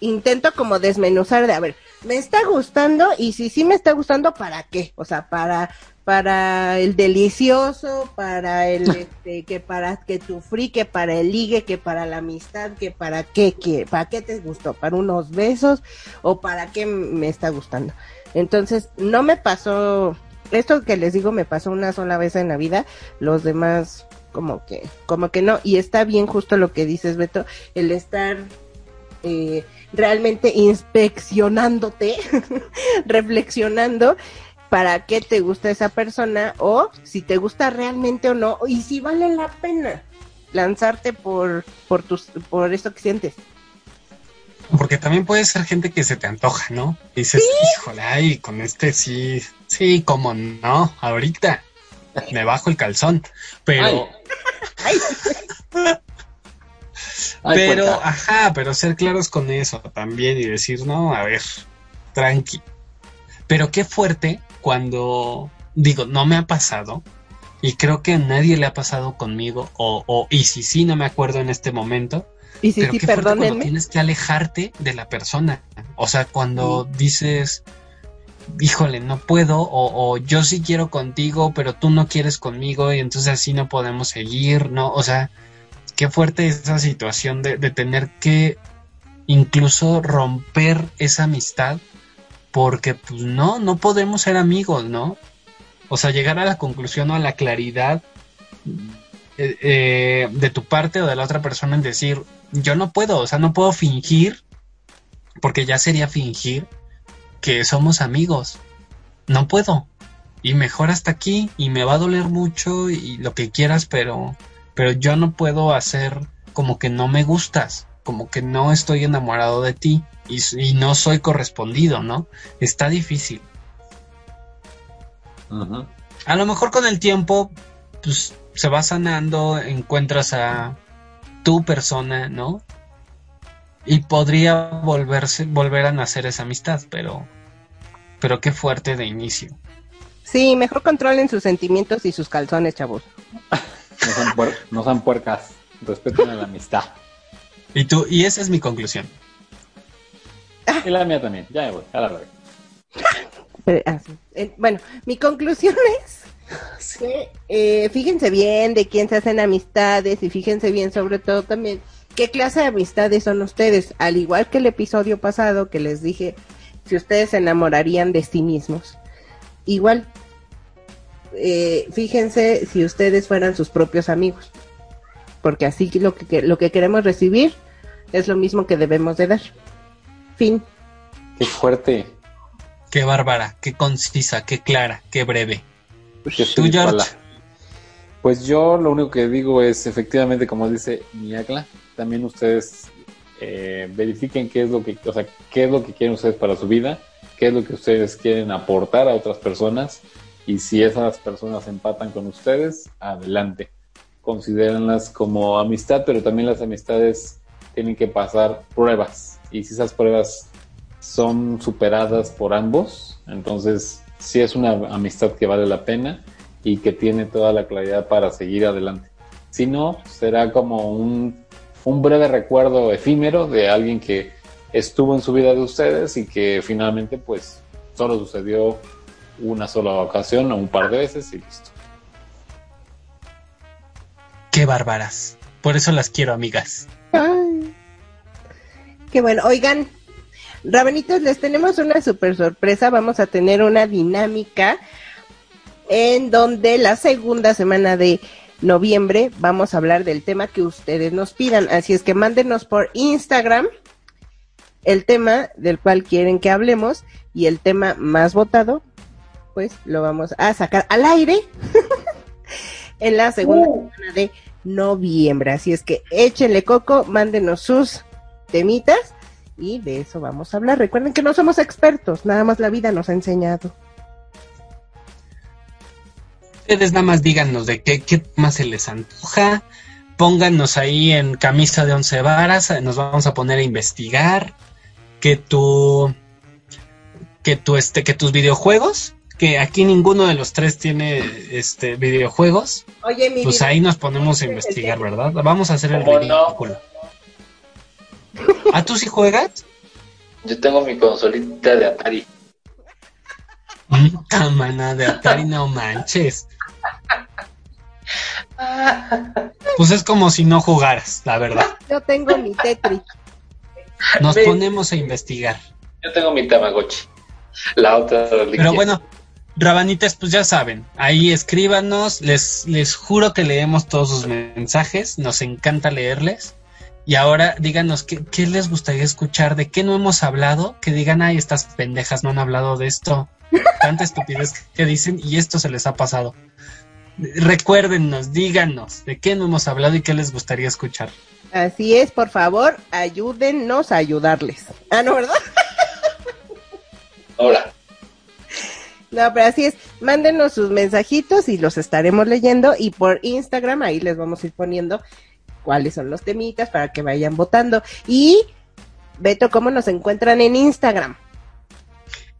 intento como desmenuzar de, a ver, me está gustando y si sí me está gustando, ¿para qué? O sea, para para el delicioso, para el este, que para que tu free, que para el ligue, que para la amistad, que para qué, que para qué te gustó, para unos besos o para qué me está gustando. Entonces, no me pasó esto que les digo me pasó una sola vez en la vida, los demás como que como que no y está bien justo lo que dices Beto, el estar eh, realmente inspeccionándote, reflexionando para qué te gusta esa persona o si te gusta realmente o no y si vale la pena lanzarte por por tus por esto que sientes. Porque también puede ser gente que se te antoja, ¿no? Y dices, híjole, ay, con este sí, sí, como no, ahorita me bajo el calzón. Pero, Ay, Ay, pero, ajá, pero ser claros con eso también y decir, no, a ver, tranqui. Pero qué fuerte cuando, digo, no me ha pasado y creo que a nadie le ha pasado conmigo o, o y si sí, no me acuerdo en este momento, y sí, pero sí, qué fuerte cuando tienes que alejarte de la persona. O sea, cuando dices, híjole, no puedo, o, o yo sí quiero contigo, pero tú no quieres conmigo, y entonces así no podemos seguir, ¿no? O sea, qué fuerte esa situación de, de tener que incluso romper esa amistad, porque pues no, no podemos ser amigos, ¿no? O sea, llegar a la conclusión o a la claridad eh, eh, de tu parte o de la otra persona en decir, yo no puedo, o sea, no puedo fingir, porque ya sería fingir que somos amigos. No puedo. Y mejor hasta aquí, y me va a doler mucho y lo que quieras, pero, pero yo no puedo hacer como que no me gustas, como que no estoy enamorado de ti y, no soy correspondido, ¿no? Está difícil. A lo mejor con el tiempo, pues se va sanando, encuentras a tu persona, ¿no? Y podría volverse, volver a nacer esa amistad, pero, pero qué fuerte de inicio. Sí, mejor controlen sus sentimientos y sus calzones, chavos. No sean, puer- no sean puercas. Respeten a la amistad. Y tú, y esa es mi conclusión. Y la mía también. Ya me voy. A la. Eh, ah. Eh, bueno, mi conclusión es que eh, fíjense bien de quién se hacen amistades y fíjense bien sobre todo también qué clase de amistades son ustedes, al igual que el episodio pasado que les dije si ustedes se enamorarían de sí mismos. Igual, eh, fíjense si ustedes fueran sus propios amigos, porque así lo que, que- lo que queremos recibir es lo mismo que debemos de dar. Fin. Qué fuerte. Qué bárbara, qué concisa, qué clara, qué breve. Qué Tú, espirituala. George. Pues yo lo único que digo es, efectivamente, como dice Miakla, también ustedes eh, verifiquen qué es lo que, o sea, qué es lo que quieren ustedes para su vida, qué es lo que ustedes quieren aportar a otras personas y si esas personas empatan con ustedes, adelante. Considérenlas como amistad, pero también las amistades tienen que pasar pruebas y si esas pruebas son superadas por ambos, entonces sí es una amistad que vale la pena y que tiene toda la claridad para seguir adelante. Si no, será como un, un breve recuerdo efímero de alguien que estuvo en su vida de ustedes y que finalmente pues solo sucedió una sola ocasión o un par de veces y listo. Qué bárbaras. Por eso las quiero, amigas. Ay. Qué bueno. Oigan, Rabanitos, les tenemos una super sorpresa. Vamos a tener una dinámica en donde la segunda semana de noviembre vamos a hablar del tema que ustedes nos pidan. Así es que mándenos por Instagram el tema del cual quieren que hablemos y el tema más votado, pues lo vamos a sacar al aire en la segunda semana de noviembre. Así es que échenle coco, mándenos sus temitas y de eso vamos a hablar. Recuerden que no somos expertos, nada más la vida nos ha enseñado. Ustedes nada más díganos de qué, qué más se les antoja. Pónganos ahí en camisa de once varas. Nos vamos a poner a investigar. Que tu. Que tu este. Que tus videojuegos. Que aquí ninguno de los tres tiene este videojuegos. Oye, mi Pues vida, ahí nos ponemos a investigar, ¿verdad? Vamos a hacer el ¿Cómo no? Ridículo. ¿A tú sí juegas? Yo tengo mi consolita de Atari. Puta mana de Atari, no manches. Pues es como si no jugaras, la verdad. yo tengo mi Tetris. Nos ponemos a investigar. Yo tengo mi Tamagotchi. La otra Pero bueno, Rabanitas, pues ya saben, ahí escríbanos, les, les juro que leemos todos sus mensajes, nos encanta leerles. Y ahora díganos qué, qué les gustaría escuchar, de qué no hemos hablado, que digan, ay, estas pendejas no han hablado de esto, tanta estupidez que dicen y esto se les ha pasado. Recuérdennos, díganos de qué no hemos hablado y qué les gustaría escuchar. Así es, por favor, ayúdennos a ayudarles. Ah, no, ¿verdad? Ahora, No, pero así es. Mándenos sus mensajitos y los estaremos leyendo. Y por Instagram, ahí les vamos a ir poniendo cuáles son los temitas para que vayan votando. Y, Beto, ¿cómo nos encuentran en Instagram?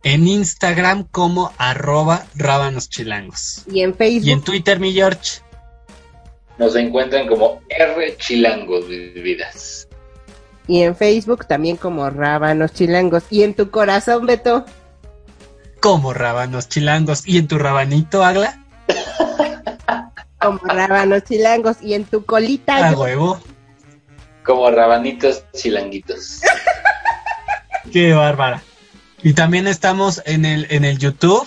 En Instagram como arroba rábanos chilangos. Y en Facebook. Y en Twitter, mi George. nos encuentran como R Chilangos, vidas. Y en Facebook también como Rábanos Chilangos. Y en tu corazón, Beto. como rábanos chilangos. ¿Y en tu rabanito, Agla? Como Rábanos Chilangos. Y en tu colita. A yo- huevo. Como rabanitos chilanguitos. Qué bárbara. Y también estamos en el, en el YouTube.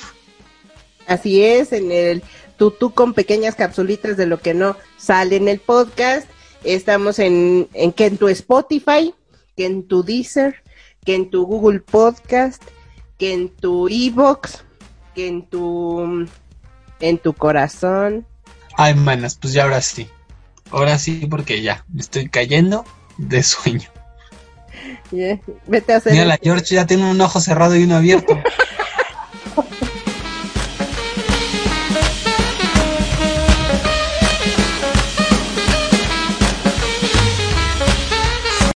Así es, en el tutú con pequeñas capsulitas de lo que no sale en el podcast. Estamos en, en que en tu Spotify, que en tu Deezer, que en tu Google Podcast, que en tu Evox, que en tu en tu corazón. Ay, manas, pues ya ahora sí. Ahora sí, porque ya me estoy cayendo de sueño. Ya, Vete a hacer Mira, la George ya tiene un ojo cerrado y uno abierto.